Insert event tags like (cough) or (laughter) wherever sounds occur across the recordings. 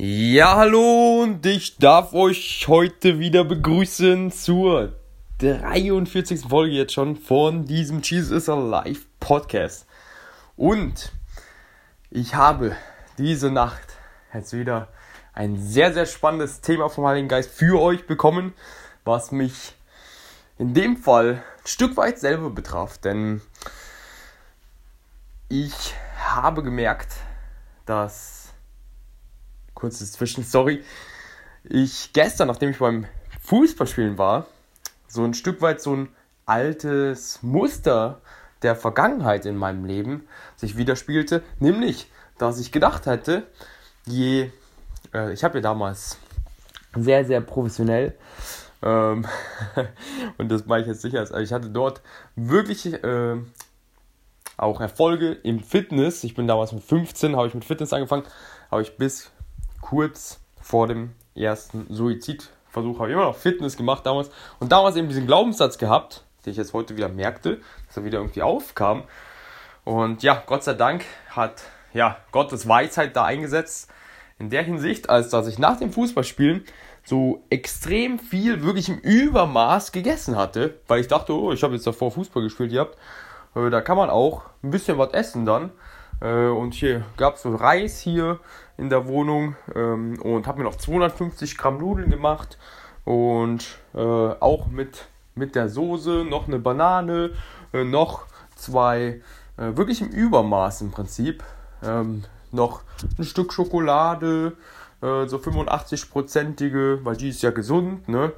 Ja, hallo und ich darf euch heute wieder begrüßen zur 43. Folge jetzt schon von diesem Jesus is Alive Podcast. Und ich habe diese Nacht jetzt wieder ein sehr, sehr spannendes Thema vom Heiligen Geist für euch bekommen, was mich in dem Fall ein Stück weit selber betraf, denn ich habe gemerkt, dass kurzes Zwischenstory. Ich gestern, nachdem ich beim Fußballspielen war, so ein Stück weit so ein altes Muster der Vergangenheit in meinem Leben sich widerspiegelte, nämlich, dass ich gedacht hätte, je, äh, ich habe ja damals sehr, sehr professionell, ähm, (laughs) und das mache ich jetzt sicher, also ich hatte dort wirklich äh, auch Erfolge im Fitness. Ich bin damals mit 15, habe ich mit Fitness angefangen, habe ich bis kurz vor dem ersten Suizidversuch habe ich immer noch Fitness gemacht damals und damals eben diesen Glaubenssatz gehabt, den ich jetzt heute wieder merkte, dass er wieder irgendwie aufkam. Und ja, Gott sei Dank hat ja Gottes Weisheit da eingesetzt in der Hinsicht, als dass ich nach dem Fußballspielen so extrem viel wirklich im Übermaß gegessen hatte, weil ich dachte, oh, ich habe jetzt davor Fußball gespielt gehabt, äh, da kann man auch ein bisschen was essen dann. Äh, und hier gab es so Reis hier in der Wohnung ähm, und habe mir noch 250 Gramm Nudeln gemacht und äh, auch mit, mit der Soße noch eine Banane, äh, noch zwei, äh, wirklich im Übermaß im Prinzip, ähm, noch ein Stück Schokolade, äh, so 85-prozentige, weil die ist ja gesund, ne?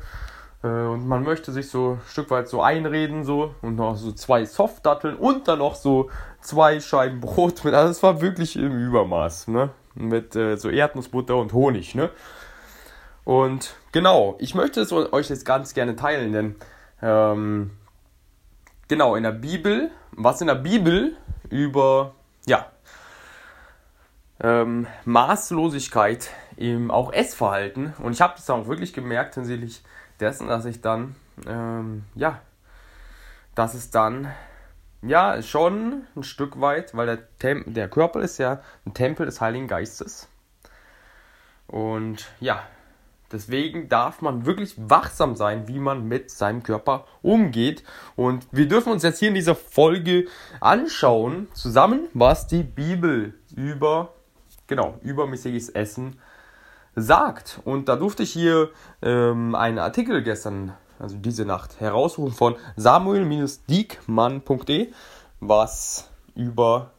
Äh, und man möchte sich so ein Stück weit so einreden, so und noch so zwei Softdatteln und dann noch so zwei Scheiben Brot mit. Also es war wirklich im Übermaß, ne? mit äh, so Erdnussbutter und Honig, ne? Und genau, ich möchte es euch jetzt ganz gerne teilen, denn ähm, genau in der Bibel, was in der Bibel über ja ähm, Maßlosigkeit im auch Essverhalten und ich habe das auch wirklich gemerkt hinsichtlich dessen, dass ich dann ähm, ja, dass es dann ja, schon ein Stück weit, weil der, Tem der Körper ist ja ein Tempel des Heiligen Geistes. Und ja, deswegen darf man wirklich wachsam sein, wie man mit seinem Körper umgeht. Und wir dürfen uns jetzt hier in dieser Folge anschauen, zusammen, was die Bibel über, genau, übermäßiges Essen sagt. Und da durfte ich hier ähm, einen Artikel gestern also diese Nacht, heraussuchen von samuel-diekmann.de, was über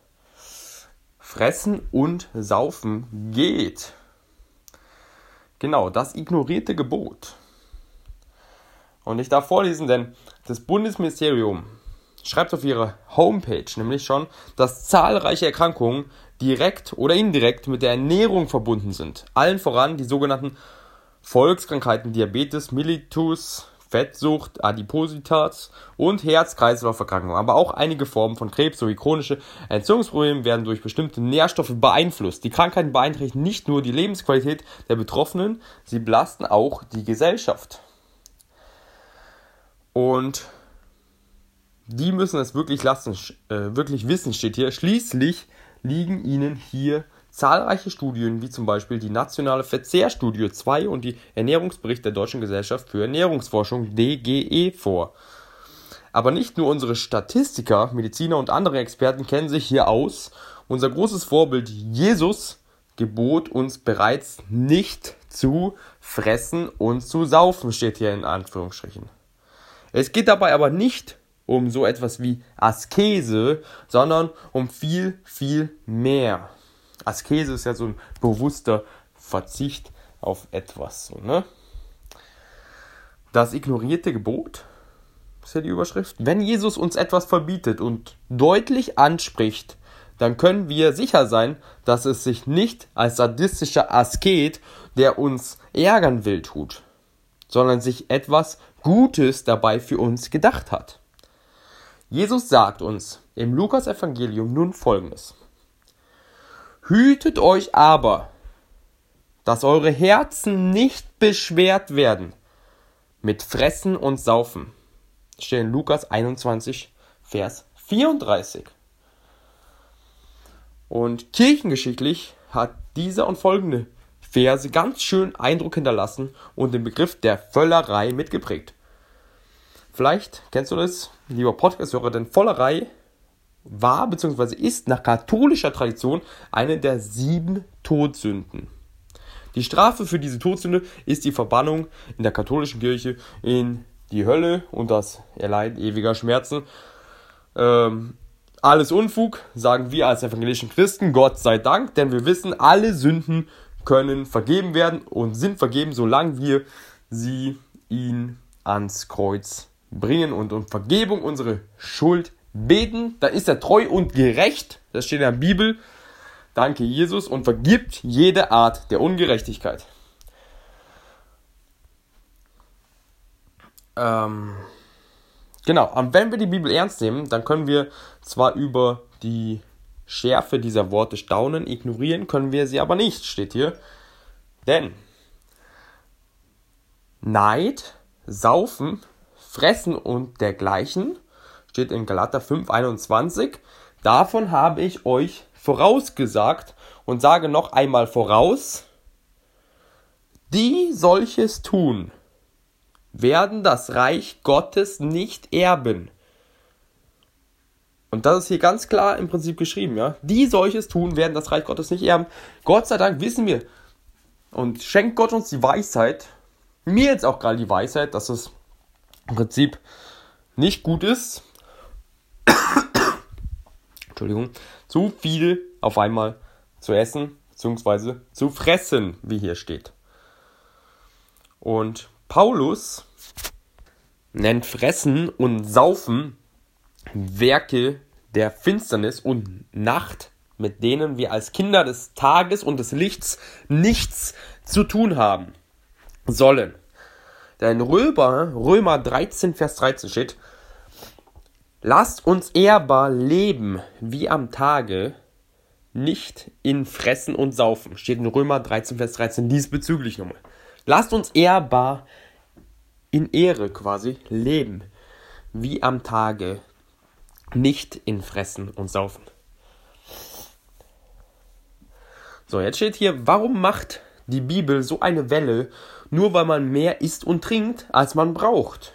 Fressen und Saufen geht. Genau, das ignorierte Gebot. Und ich darf vorlesen, denn das Bundesministerium schreibt auf ihrer Homepage nämlich schon, dass zahlreiche Erkrankungen direkt oder indirekt mit der Ernährung verbunden sind. Allen voran die sogenannten Volkskrankheiten Diabetes mellitus, Fettsucht, Adipositas und Herz-Kreislauf-Erkrankungen, aber auch einige Formen von Krebs sowie chronische Entzündungsprobleme werden durch bestimmte Nährstoffe beeinflusst. Die Krankheiten beeinträchtigen nicht nur die Lebensqualität der Betroffenen, sie belasten auch die Gesellschaft. Und die müssen es wirklich lassen, äh, wirklich wissen, steht hier. Schließlich liegen ihnen hier zahlreiche Studien, wie zum Beispiel die Nationale Verzehrstudie 2 und die Ernährungsbericht der Deutschen Gesellschaft für Ernährungsforschung DGE vor. Aber nicht nur unsere Statistiker, Mediziner und andere Experten kennen sich hier aus. Unser großes Vorbild Jesus gebot uns bereits nicht zu fressen und zu saufen, steht hier in Anführungsstrichen. Es geht dabei aber nicht um so etwas wie Askese, sondern um viel, viel mehr. Askese ist ja so ein bewusster Verzicht auf etwas. So, ne? Das ignorierte Gebot ist ja die Überschrift. Wenn Jesus uns etwas verbietet und deutlich anspricht, dann können wir sicher sein, dass es sich nicht als sadistischer Asket, der uns ärgern will, tut, sondern sich etwas Gutes dabei für uns gedacht hat. Jesus sagt uns im Lukas Evangelium nun folgendes. Hütet euch aber, dass eure Herzen nicht beschwert werden mit Fressen und Saufen. Steht Lukas 21, Vers 34. Und kirchengeschichtlich hat dieser und folgende Verse ganz schön Eindruck hinterlassen und den Begriff der Völlerei mitgeprägt. Vielleicht kennst du das, lieber Podcast-Hörer, denn Vollerei war bzw. ist nach katholischer Tradition eine der sieben Todsünden. Die Strafe für diese Todsünde ist die Verbannung in der katholischen Kirche in die Hölle und das Erleiden ewiger Schmerzen. Ähm, alles Unfug, sagen wir als evangelischen Christen, Gott sei Dank, denn wir wissen, alle Sünden können vergeben werden und sind vergeben, solange wir sie ihn ans Kreuz bringen und um Vergebung unsere Schuld beten. Da ist er treu und gerecht, das steht in der Bibel. Danke Jesus und vergibt jede Art der Ungerechtigkeit. Ähm, genau, und wenn wir die Bibel ernst nehmen, dann können wir zwar über die Schärfe dieser Worte staunen, ignorieren können wir sie aber nicht, steht hier. Denn Neid, Saufen, Fressen und dergleichen, steht in Galater 5,21, davon habe ich euch vorausgesagt und sage noch einmal voraus, die solches tun, werden das Reich Gottes nicht erben. Und das ist hier ganz klar im Prinzip geschrieben, ja. Die solches tun, werden das Reich Gottes nicht erben. Gott sei Dank wissen wir und schenkt Gott uns die Weisheit, mir jetzt auch gerade die Weisheit, dass es im Prinzip nicht gut ist, Entschuldigung, zu viel auf einmal zu essen, beziehungsweise zu fressen, wie hier steht. Und Paulus nennt Fressen und Saufen Werke der Finsternis und Nacht, mit denen wir als Kinder des Tages und des Lichts nichts zu tun haben sollen. Denn Römer, Römer 13, Vers 13 steht, Lasst uns ehrbar leben wie am Tage, nicht in Fressen und Saufen. Steht in Römer 13, Vers 13 diesbezüglich nochmal. Lasst uns ehrbar in Ehre quasi leben, wie am Tage, nicht in Fressen und Saufen. So, jetzt steht hier, warum macht die Bibel so eine Welle, nur weil man mehr isst und trinkt, als man braucht?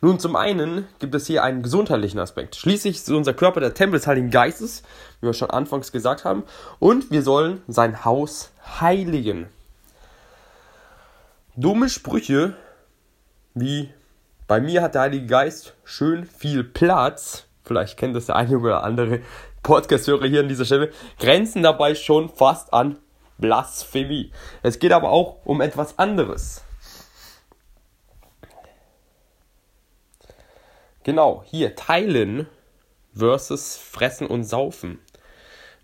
Nun, zum einen gibt es hier einen gesundheitlichen Aspekt. Schließlich ist unser Körper der Tempel des Heiligen Geistes, wie wir schon anfangs gesagt haben, und wir sollen sein Haus heiligen. Dumme Sprüche, wie bei mir hat der Heilige Geist schön viel Platz, vielleicht kennt das der eine oder andere Podcast-Hörer hier an dieser Stelle, grenzen dabei schon fast an Blasphemie. Es geht aber auch um etwas anderes. Genau, hier teilen versus fressen und saufen.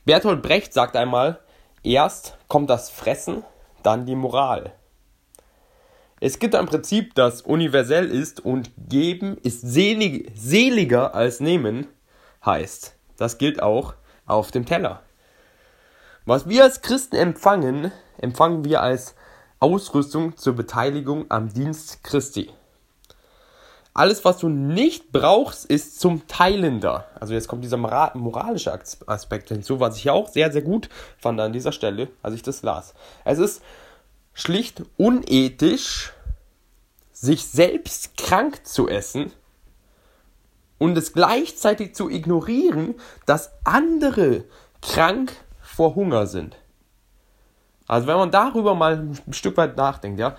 Bertolt Brecht sagt einmal, erst kommt das Fressen, dann die Moral. Es gibt ein Prinzip, das universell ist und geben ist selig, seliger als nehmen heißt. Das gilt auch auf dem Teller. Was wir als Christen empfangen, empfangen wir als Ausrüstung zur Beteiligung am Dienst Christi. Alles, was du nicht brauchst, ist zum Teilen da. Also jetzt kommt dieser moralische Aspekt hinzu, was ich auch sehr, sehr gut fand an dieser Stelle, als ich das las. Es ist schlicht unethisch, sich selbst krank zu essen und es gleichzeitig zu ignorieren, dass andere krank vor Hunger sind. Also wenn man darüber mal ein Stück weit nachdenkt, ja,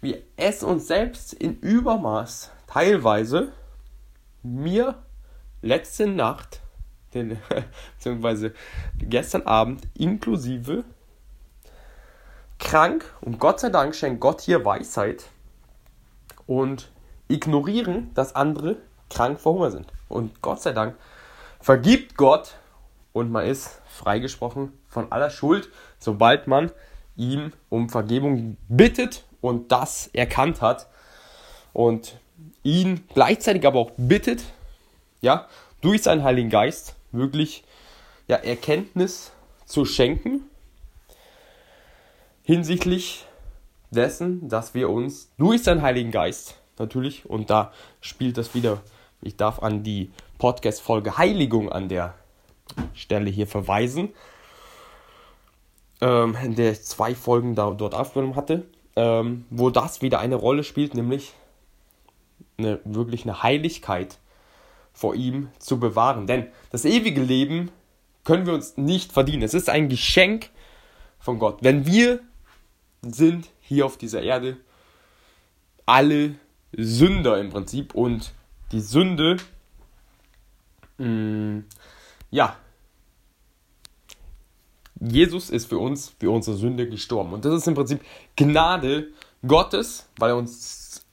wir essen uns selbst in Übermaß teilweise mir letzte Nacht, den, (laughs) beziehungsweise gestern Abend inklusive krank und Gott sei Dank schenkt Gott hier Weisheit und ignorieren, dass andere krank vor Hunger sind. Und Gott sei Dank vergibt Gott und man ist freigesprochen von aller Schuld, sobald man ihm um Vergebung bittet und das erkannt hat. Und ihn gleichzeitig aber auch bittet, ja, durch seinen Heiligen Geist wirklich ja, Erkenntnis zu schenken hinsichtlich dessen, dass wir uns durch seinen Heiligen Geist natürlich, und da spielt das wieder, ich darf an die Podcast-Folge Heiligung an der Stelle hier verweisen, ähm, in der ich zwei Folgen da, dort aufgenommen hatte, ähm, wo das wieder eine Rolle spielt, nämlich eine, wirklich eine Heiligkeit vor ihm zu bewahren. Denn das ewige Leben können wir uns nicht verdienen. Es ist ein Geschenk von Gott. Wenn wir sind hier auf dieser Erde alle Sünder im Prinzip und die Sünde, mh, mm, ja, Jesus ist für uns, für unsere Sünde gestorben. Und das ist im Prinzip Gnade Gottes, weil er uns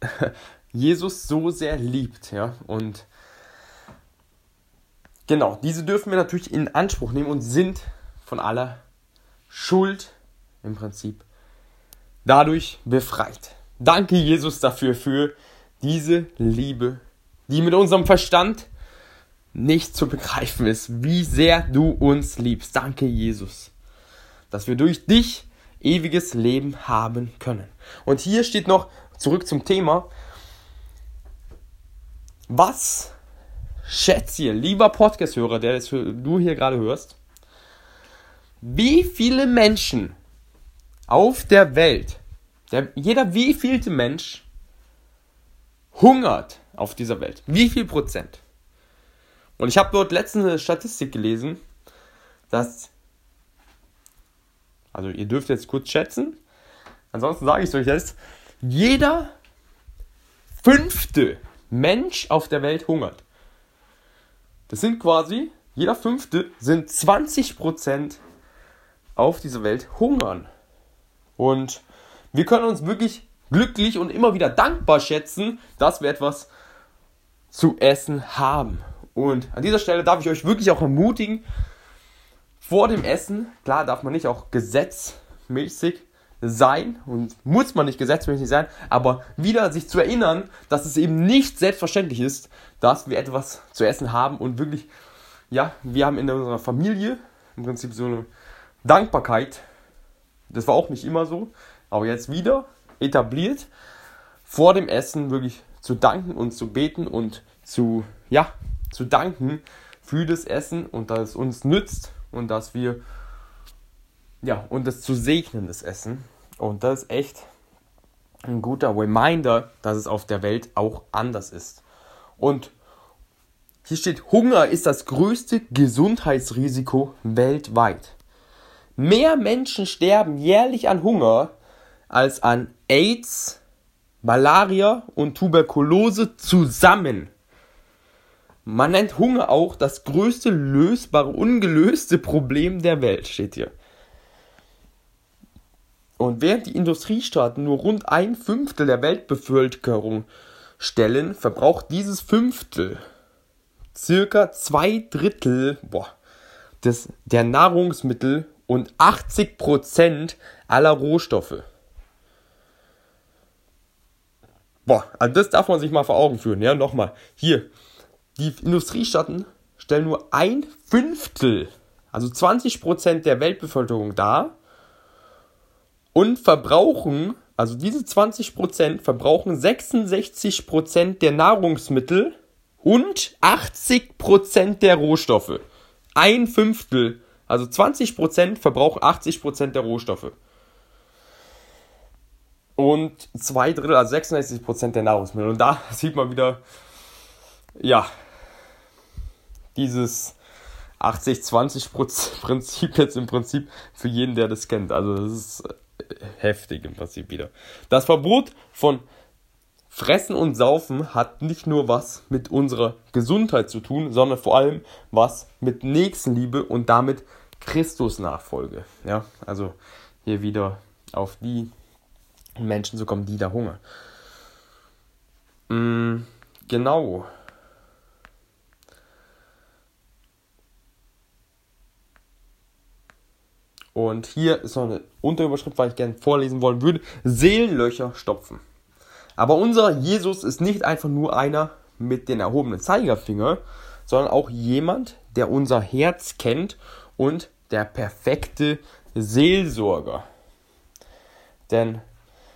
(laughs) Jesus so sehr liebt. Ja? Und genau, diese dürfen wir natürlich in Anspruch nehmen und sind von aller Schuld im Prinzip dadurch befreit. Danke Jesus dafür, für diese Liebe, die mit unserem Verstand nicht zu begreifen ist, wie sehr du uns liebst. Danke, Jesus, dass wir durch dich ewiges Leben haben können. Und hier steht noch zurück zum Thema. Was schätzt ihr, lieber Podcast-Hörer, der das du hier gerade hörst, wie viele Menschen auf der Welt, der, jeder wievielte Mensch hungert auf dieser Welt? Wie viel Prozent? Und ich habe dort letztens eine Statistik gelesen, dass, also ihr dürft jetzt kurz schätzen, ansonsten sage ich es euch jetzt, jeder fünfte Mensch auf der Welt hungert. Das sind quasi, jeder fünfte sind 20% auf dieser Welt hungern. Und wir können uns wirklich glücklich und immer wieder dankbar schätzen, dass wir etwas zu essen haben. Und an dieser Stelle darf ich euch wirklich auch ermutigen, vor dem Essen, klar darf man nicht auch gesetzmäßig sein und muss man nicht gesetzmäßig sein, aber wieder sich zu erinnern, dass es eben nicht selbstverständlich ist, dass wir etwas zu essen haben und wirklich, ja, wir haben in unserer Familie im Prinzip so eine Dankbarkeit. Das war auch nicht immer so, aber jetzt wieder etabliert, vor dem Essen wirklich zu danken und zu beten und zu, ja, zu danken für das Essen und dass es uns nützt und dass wir, ja, und das zu segnen, das Essen. Und das ist echt ein guter Reminder, dass es auf der Welt auch anders ist. Und hier steht, Hunger ist das größte Gesundheitsrisiko weltweit. Mehr Menschen sterben jährlich an Hunger als an AIDS, Malaria und Tuberkulose zusammen. Man nennt Hunger auch das größte lösbare, ungelöste Problem der Welt, steht hier. Und während die Industriestaaten nur rund ein Fünftel der Weltbevölkerung stellen, verbraucht dieses Fünftel circa zwei Drittel boah, des, der Nahrungsmittel und 80 Prozent aller Rohstoffe. Boah, also das darf man sich mal vor Augen führen. Ja, nochmal. Hier, die Industriestaaten stellen nur ein Fünftel, also 20% der Weltbevölkerung dar und verbrauchen, also diese 20% verbrauchen 66% der Nahrungsmittel und 80% der Rohstoffe. Ein Fünftel, also 20% verbrauchen 80% der Rohstoffe. Und zwei Drittel, also 66% der Nahrungsmittel. Und da (laughs) sieht man wieder, ja, dieses 80-20-Prinzip (laughs) jetzt im Prinzip für jeden, der das kennt. Also das ist äh, heftig im Prinzip wieder. Das Verbot von Fressen und Saufen hat nicht nur was mit unserer Gesundheit zu tun, sondern vor allem was mit Nächstenliebe und damit Christusnachfolge. Ja, also hier wieder auf die Menschen zu kommen, die da hungern. Mm, genau. Und hier ist noch eine Unterüberschrift, weil ich gerne vorlesen wollen würde. Seelenlöcher stopfen. Aber unser Jesus ist nicht einfach nur einer mit den erhobenen Zeigerfinger, sondern auch jemand, der unser Herz kennt und der perfekte Seelsorger. Denn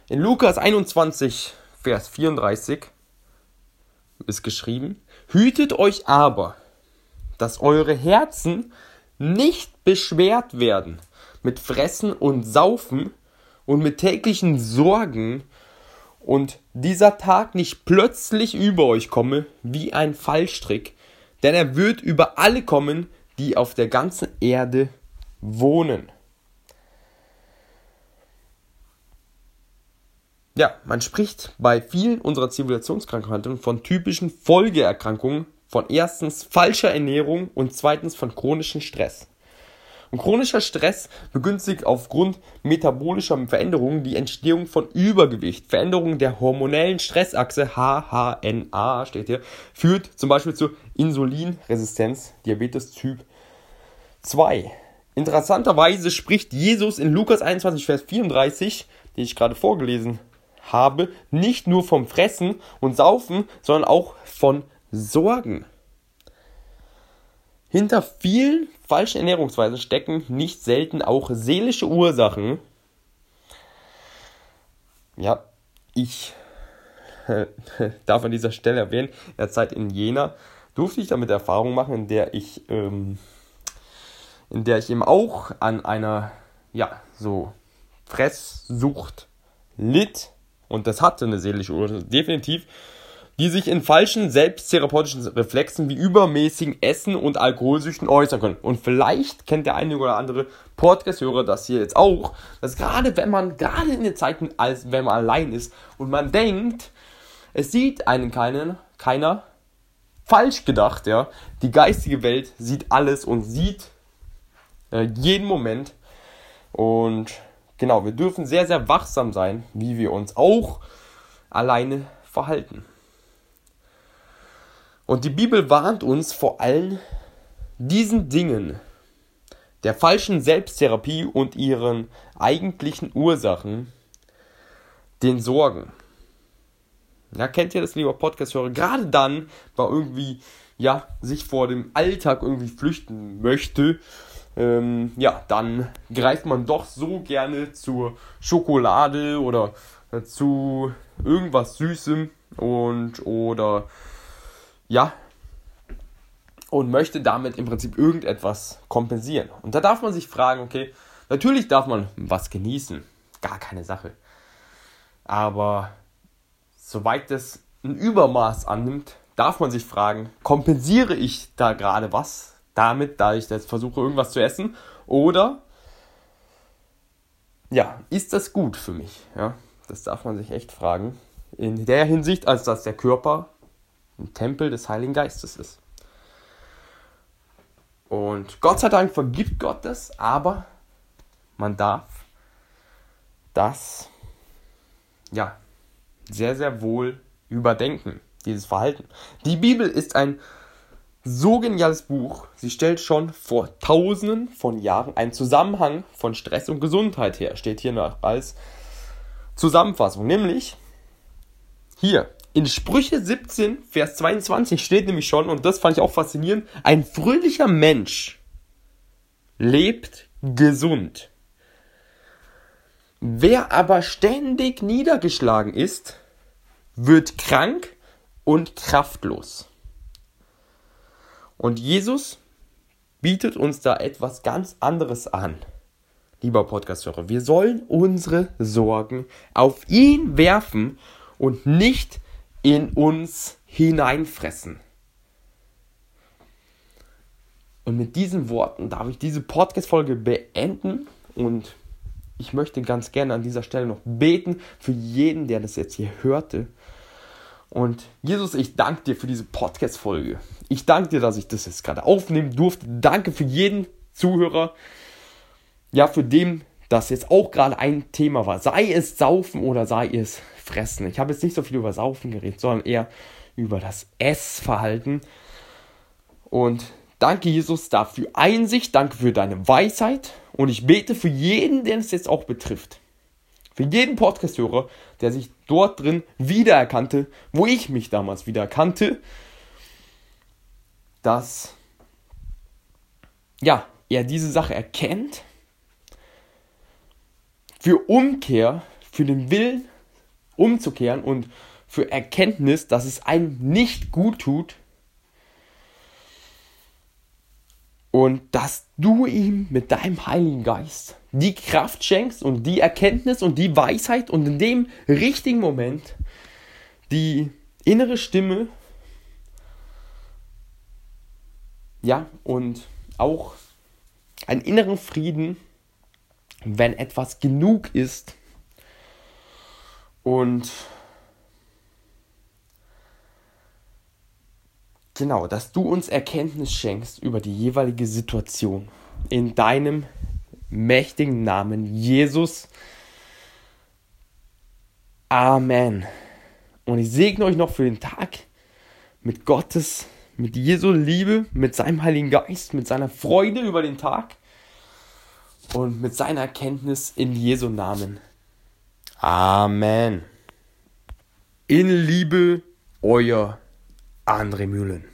in Lukas 21, Vers 34 ist geschrieben, hütet euch aber, dass eure Herzen nicht beschwert werden mit Fressen und Saufen und mit täglichen Sorgen und dieser Tag nicht plötzlich über euch komme wie ein Fallstrick, denn er wird über alle kommen, die auf der ganzen Erde wohnen. Ja, man spricht bei vielen unserer Zivilisationskrankheiten von typischen Folgeerkrankungen von erstens falscher Ernährung und zweitens von chronischem Stress. Und chronischer Stress begünstigt aufgrund metabolischer Veränderungen die Entstehung von Übergewicht. Veränderungen der hormonellen Stressachse HHNA steht hier, führt zum Beispiel zur Insulinresistenz, Diabetes Typ 2. Interessanterweise spricht Jesus in Lukas 21, Vers 34, den ich gerade vorgelesen habe, nicht nur vom Fressen und Saufen, sondern auch von Sorgen. Hinter vielen falschen Ernährungsweisen stecken nicht selten auch seelische Ursachen. Ja, ich (laughs) darf an dieser Stelle erwähnen, in der Zeit in Jena durfte ich damit Erfahrung machen, in der ich, ähm, in der ich eben auch an einer, ja, so Fresssucht litt. Und das hatte eine seelische Ursache, definitiv die sich in falschen selbsttherapeutischen Reflexen wie übermäßigen Essen und Alkoholsüchten äußern können. Und vielleicht kennt der eine oder andere Podcast-Hörer das hier jetzt auch, dass gerade wenn man, gerade in den Zeiten, als wenn man allein ist und man denkt, es sieht einen keinen, keiner, falsch gedacht, ja, die geistige Welt sieht alles und sieht äh, jeden Moment und genau, wir dürfen sehr, sehr wachsam sein, wie wir uns auch alleine verhalten. Und die Bibel warnt uns vor allen diesen Dingen, der falschen Selbsttherapie und ihren eigentlichen Ursachen, den Sorgen. Ja, kennt ihr das, lieber Podcast-Hörer? Gerade dann, weil irgendwie, ja, sich vor dem Alltag irgendwie flüchten möchte, ähm, ja, dann greift man doch so gerne zur Schokolade oder zu irgendwas Süßem und oder ja, und möchte damit im Prinzip irgendetwas kompensieren. Und da darf man sich fragen, okay, natürlich darf man was genießen, gar keine Sache. Aber soweit es ein Übermaß annimmt, darf man sich fragen, kompensiere ich da gerade was damit, da ich jetzt versuche, irgendwas zu essen? Oder, ja, ist das gut für mich? Ja, das darf man sich echt fragen. In der Hinsicht, als dass der Körper ein Tempel des Heiligen Geistes ist. Und Gott sei Dank vergibt Gott das, aber man darf das ja sehr, sehr wohl überdenken, dieses Verhalten. Die Bibel ist ein so geniales Buch. Sie stellt schon vor tausenden von Jahren einen Zusammenhang von Stress und Gesundheit her. Steht hier noch als Zusammenfassung. Nämlich hier, in Sprüche 17, Vers 22 steht nämlich schon, und das fand ich auch faszinierend, ein fröhlicher Mensch lebt gesund. Wer aber ständig niedergeschlagen ist, wird krank und kraftlos. Und Jesus bietet uns da etwas ganz anderes an. Lieber Podcast-Hörer, wir sollen unsere Sorgen auf ihn werfen und nicht in uns hineinfressen. Und mit diesen Worten darf ich diese Podcast-Folge beenden und ich möchte ganz gerne an dieser Stelle noch beten für jeden, der das jetzt hier hörte. Und Jesus, ich danke dir für diese Podcast-Folge. Ich danke dir, dass ich das jetzt gerade aufnehmen durfte. Danke für jeden Zuhörer, ja, für den das jetzt auch gerade ein Thema war. Sei es Saufen oder sei es Fressen. Ich habe jetzt nicht so viel über Saufen geredet, sondern eher über das Essverhalten. Und danke, Jesus, dafür Einsicht, danke für deine Weisheit. Und ich bete für jeden, den es jetzt auch betrifft. Für jeden Podcast-Hörer, der sich dort drin wiedererkannte, wo ich mich damals wiedererkannte, dass ja, er diese Sache erkennt, für Umkehr, für den Willen umzukehren und für Erkenntnis, dass es einem nicht gut tut, Und dass du ihm mit deinem Heiligen Geist die Kraft schenkst und die Erkenntnis und die Weisheit und in dem richtigen Moment die innere Stimme, ja, und auch einen inneren Frieden, wenn etwas genug ist und Genau, dass du uns Erkenntnis schenkst über die jeweilige Situation. In deinem mächtigen Namen, Jesus. Amen. Und ich segne euch noch für den Tag mit Gottes, mit Jesu Liebe, mit seinem Heiligen Geist, mit seiner Freude über den Tag und mit seiner Erkenntnis in Jesu Namen. Amen. In Liebe, euer André Mühlen.